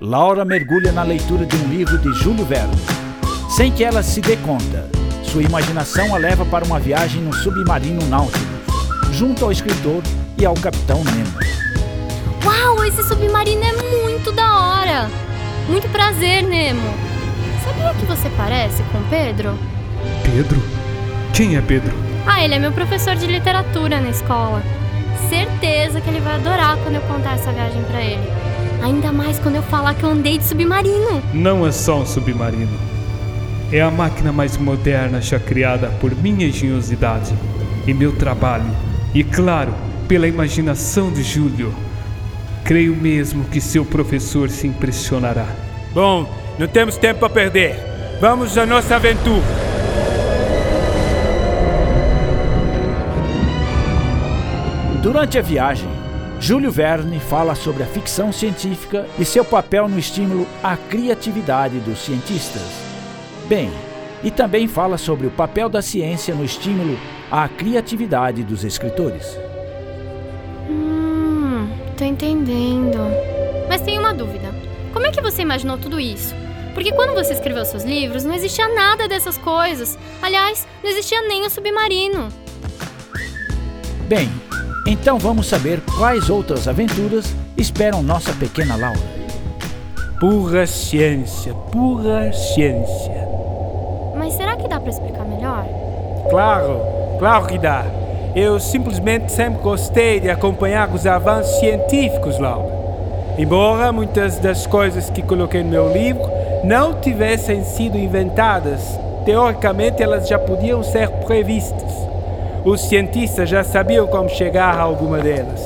Laura mergulha na leitura de um livro de Júlio Verne. Sem que ela se dê conta, sua imaginação a leva para uma viagem no submarino Nautilus, junto ao escritor e ao capitão Nemo. Uau, esse submarino é muito da hora! Muito prazer, Nemo. Sabia que você parece com Pedro? Pedro? Quem é Pedro? Ah, ele é meu professor de literatura na escola. Certeza que ele vai adorar quando eu contar essa viagem para ele. Ainda mais quando eu falar que eu andei de submarino. Não é só um submarino. É a máquina mais moderna já criada por minha engenhosidade e meu trabalho. E claro, pela imaginação de Júlio. Creio mesmo que seu professor se impressionará. Bom, não temos tempo a perder. Vamos à nossa aventura. Durante a viagem, Júlio Verne fala sobre a ficção científica e seu papel no estímulo à criatividade dos cientistas. Bem, e também fala sobre o papel da ciência no estímulo à criatividade dos escritores. Hum, tô entendendo. Mas tenho uma dúvida. Como é que você imaginou tudo isso? Porque quando você escreveu seus livros, não existia nada dessas coisas. Aliás, não existia nem o submarino. Bem, então vamos saber quais outras aventuras esperam nossa pequena Laura. Pura ciência, pura ciência. Mas será que dá para explicar melhor? Claro, claro que dá. Eu simplesmente sempre gostei de acompanhar os avanços científicos, Laura. Embora muitas das coisas que coloquei no meu livro não tivessem sido inventadas, teoricamente elas já podiam ser previstas. Os cientistas já sabiam como chegar a alguma delas,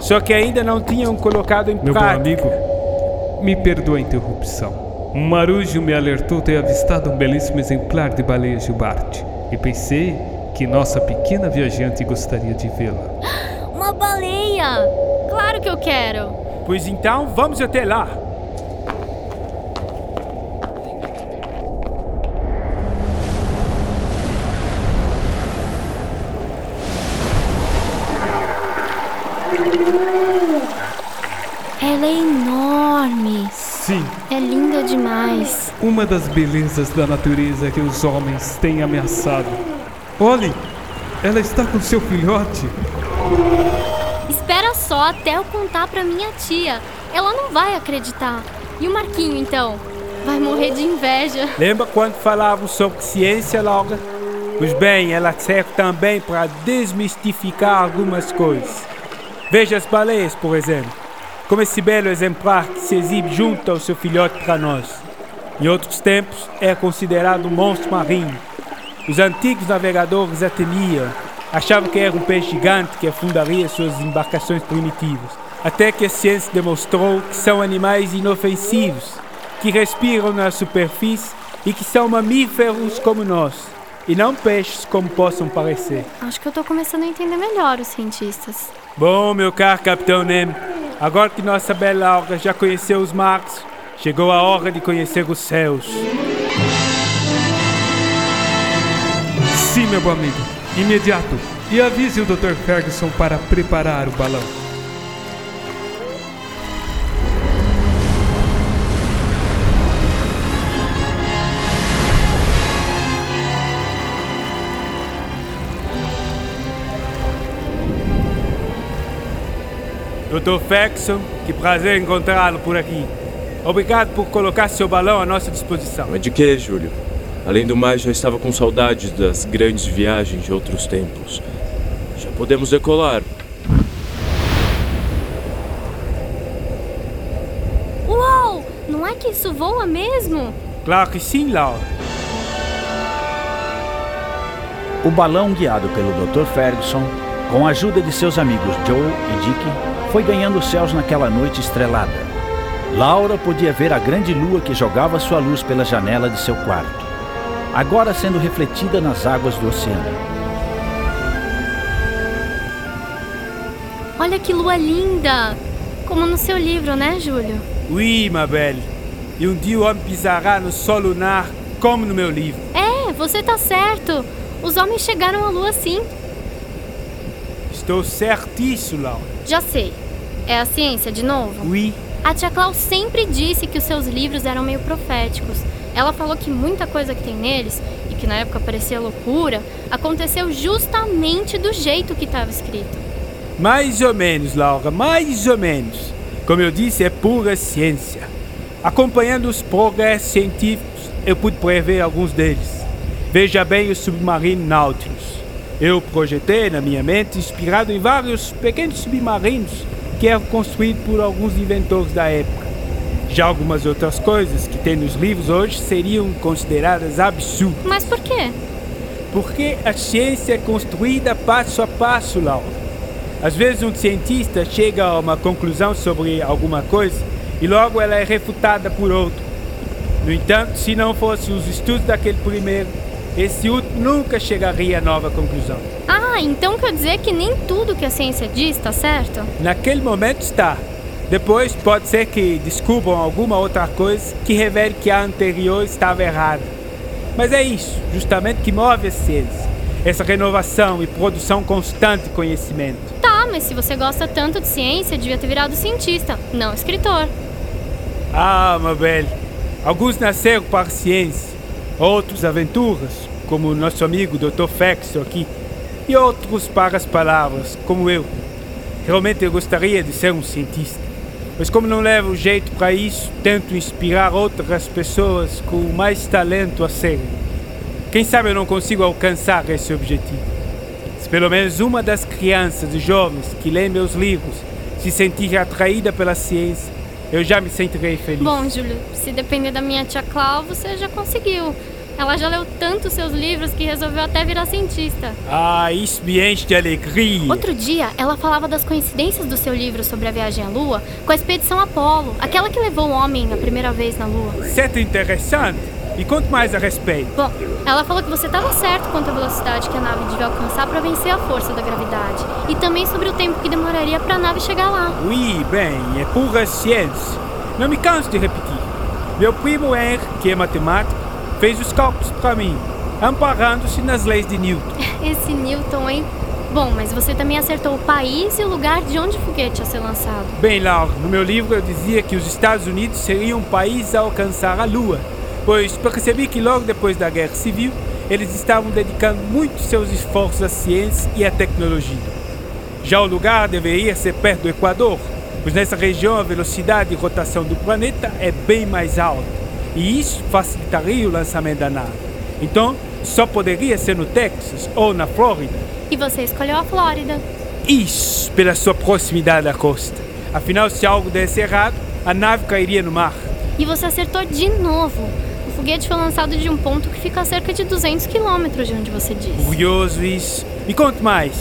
só que ainda não tinham colocado em Meu prática. bom amigo, me perdoa a interrupção. Um marujo me alertou ter avistado um belíssimo exemplar de baleia jubarte e pensei que nossa pequena viajante gostaria de vê-la. Uma baleia! Claro que eu quero! Pois então, vamos até lá. Ela é enorme! Sim, É linda demais! uma das belezas da natureza que os homens têm ameaçado. Olhe, ela está com seu filhote. Espera só até eu contar pra minha tia. Ela não vai acreditar. E o Marquinho, então? Vai morrer de inveja. Lembra quando falávamos sobre ciência, Laura? Pois bem, ela serve também para desmistificar algumas coisas. Veja as baleias, por exemplo. Como esse belo exemplar que se exibe junto ao seu filhote para nós. Em outros tempos, é considerado um monstro marinho. Os antigos navegadores a temiam, achavam que era um peixe gigante que afundaria suas embarcações primitivas. Até que a ciência demonstrou que são animais inofensivos, que respiram na superfície e que são mamíferos como nós, e não peixes como possam parecer. Acho que eu tô começando a entender melhor os cientistas. Bom, meu caro Capitão Nemo, agora que nossa bela Laura já conheceu os mares, chegou a hora de conhecer os céus. Sim, meu bom amigo, imediato. E avise o Dr. Ferguson para preparar o balão. Dr. Ferguson, que prazer encontrá-lo por aqui. Obrigado por colocar seu balão à nossa disposição. Mas de que, Júlio? Além do mais, já estava com saudades das grandes viagens de outros tempos. Já podemos decolar. Uou! Não é que isso voa mesmo? Claro que sim, Laura. O balão, guiado pelo Dr. Ferguson, com a ajuda de seus amigos Joe e Dick, foi ganhando os céus naquela noite estrelada. Laura podia ver a grande lua que jogava sua luz pela janela de seu quarto, agora sendo refletida nas águas do oceano. Olha que lua linda! Como no seu livro, né, Júlio? Oui, ma belle. E um dia o homem pisará no sol lunar como no meu livro. É, você tá certo. Os homens chegaram à lua sim. Estou certíssimo, Laura. Já sei. É a ciência de novo? Oui. A tia Clau sempre disse que os seus livros eram meio proféticos. Ela falou que muita coisa que tem neles, e que na época parecia loucura, aconteceu justamente do jeito que estava escrito. Mais ou menos, Laura, mais ou menos. Como eu disse, é pura ciência. Acompanhando os progressos científicos, eu pude prever alguns deles. Veja bem o submarino Nautilus. Eu projetei na minha mente, inspirado em vários pequenos submarinos que eram construídos por alguns inventores da época. Já algumas outras coisas que tem nos livros hoje seriam consideradas absurdas. Mas por quê? Porque a ciência é construída passo a passo, Laura. Às vezes um cientista chega a uma conclusão sobre alguma coisa e logo ela é refutada por outro. No entanto, se não fossem os estudos daquele primeiro, esse último nunca chegaria a nova conclusão. Ah, então quer dizer que nem tudo que a ciência diz está certo? Naquele momento está. Depois pode ser que descubram alguma outra coisa que revele que a anterior estava errada. Mas é isso, justamente, que move a ciência. Essa renovação e produção constante de conhecimento. Tá, mas se você gosta tanto de ciência, devia ter virado cientista, não escritor. Ah, Mabel, alguns nasceram para a ciência, outros aventuras, como o nosso amigo Dr. Fexo aqui, e outros para as palavras, como eu. Realmente eu gostaria de ser um cientista, mas como não levo jeito para isso, tento inspirar outras pessoas com mais talento a serem. Quem sabe eu não consigo alcançar esse objetivo. Se pelo menos uma das crianças e jovens que lêem meus livros se sentir atraída pela ciência, eu já me sentirei feliz. Bom, Júlio, se depender da minha tia Clau, você já conseguiu. Ela já leu tanto seus livros que resolveu até virar cientista. Ah, isso me enche de alegria. Outro dia, ela falava das coincidências do seu livro sobre a viagem à Lua com a expedição Apollo, aquela que levou o homem a primeira vez na Lua. Certo interessante. Me conte mais a respeito. Bom, ela falou que você estava certo quanto à velocidade que a nave devia alcançar para vencer a força da gravidade. E também sobre o tempo que demoraria para a nave chegar lá. Oui, bem, é pura ciência. Não me canso de repetir. Meu primo Henry, que é matemático, fez os cálculos para mim, amparando-se nas leis de Newton. Esse Newton, hein? Bom, mas você também acertou o país e o lugar de onde o foguete ia ser lançado. Bem, Laura, no meu livro eu dizia que os Estados Unidos seriam um país a alcançar a Lua, pois percebi que logo depois da Guerra Civil eles estavam dedicando muito seus esforços à ciência e à tecnologia. Já o lugar deveria ser perto do Equador, pois nessa região a velocidade de rotação do planeta é bem mais alta, e isso facilitaria o lançamento da nave. Então, só poderia ser no Texas ou na Flórida. E você escolheu a Flórida. Isso, pela sua proximidade à costa. Afinal, se algo desse errado, a nave cairia no mar. E você acertou de novo. O foguete foi lançado de um ponto que fica a cerca de 200 quilômetros de onde você disse. Curioso isso. Me conte mais.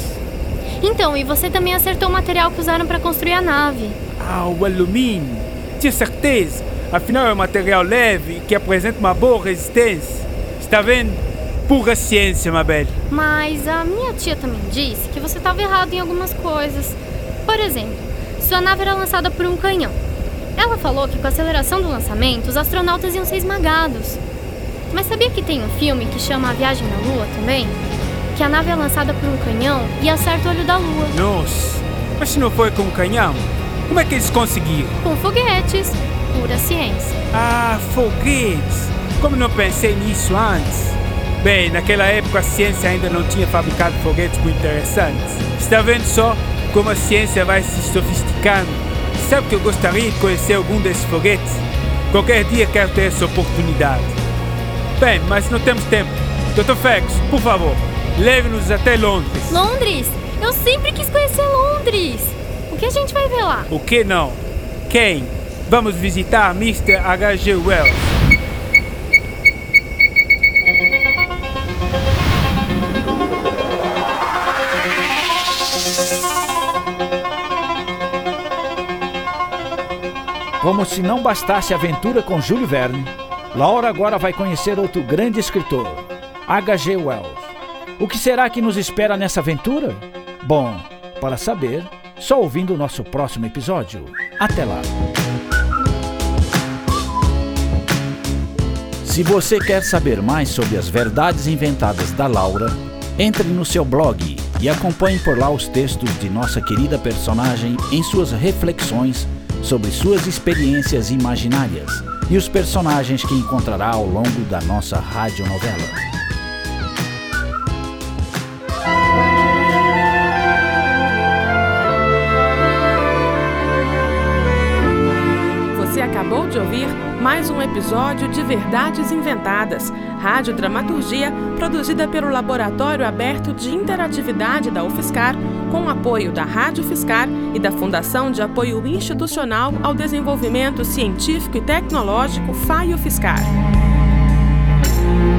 Então, e você também acertou o material que usaram para construir a nave. Ah, o alumínio. Tinha certeza. Afinal, é um material leve que apresenta uma boa resistência. Está vendo? Pura ciência, Mabel. Mas a minha tia também disse que você estava errado em algumas coisas. Por exemplo, sua nave era lançada por um canhão. Ela falou que com a aceleração do lançamento, os astronautas iam ser esmagados. Mas sabia que tem um filme que chama A Viagem na Lua também? Que a nave é lançada por um canhão e acerta o olho da Lua. Nossa, mas se não foi com um canhão, como é que eles conseguiram? Com foguetes. Pura ciência. Ah, foguetes! Como não pensei nisso antes? Bem, naquela época a ciência ainda não tinha fabricado foguetes muito interessantes. Está vendo só como a ciência vai se sofisticando? Sabe que eu gostaria de conhecer algum desses foguetes? Qualquer dia quero ter essa oportunidade. Bem, mas não temos tempo. Dr. Fex, por favor, leve-nos até Londres. Londres? Eu sempre quis conhecer Londres. O que a gente vai ver lá? O que não? Quem? Vamos visitar Mr. H.G. Wells. Como se não bastasse a aventura com Júlio Verne, Laura agora vai conhecer outro grande escritor, H.G. Wells. O que será que nos espera nessa aventura? Bom, para saber, só ouvindo o nosso próximo episódio. Até lá! Se você quer saber mais sobre as verdades inventadas da Laura, entre no seu blog e acompanhe por lá os textos de nossa querida personagem em suas reflexões sobre suas experiências imaginárias e os personagens que encontrará ao longo da nossa radionovela. Você acabou de ouvir mais um episódio de Verdades Inventadas, rádio dramaturgia produzida pelo Laboratório Aberto de Interatividade da UFSCar, com apoio da Rádio Fiscar e da Fundação de Apoio Institucional ao Desenvolvimento Científico e Tecnológico FAIO Fiscar.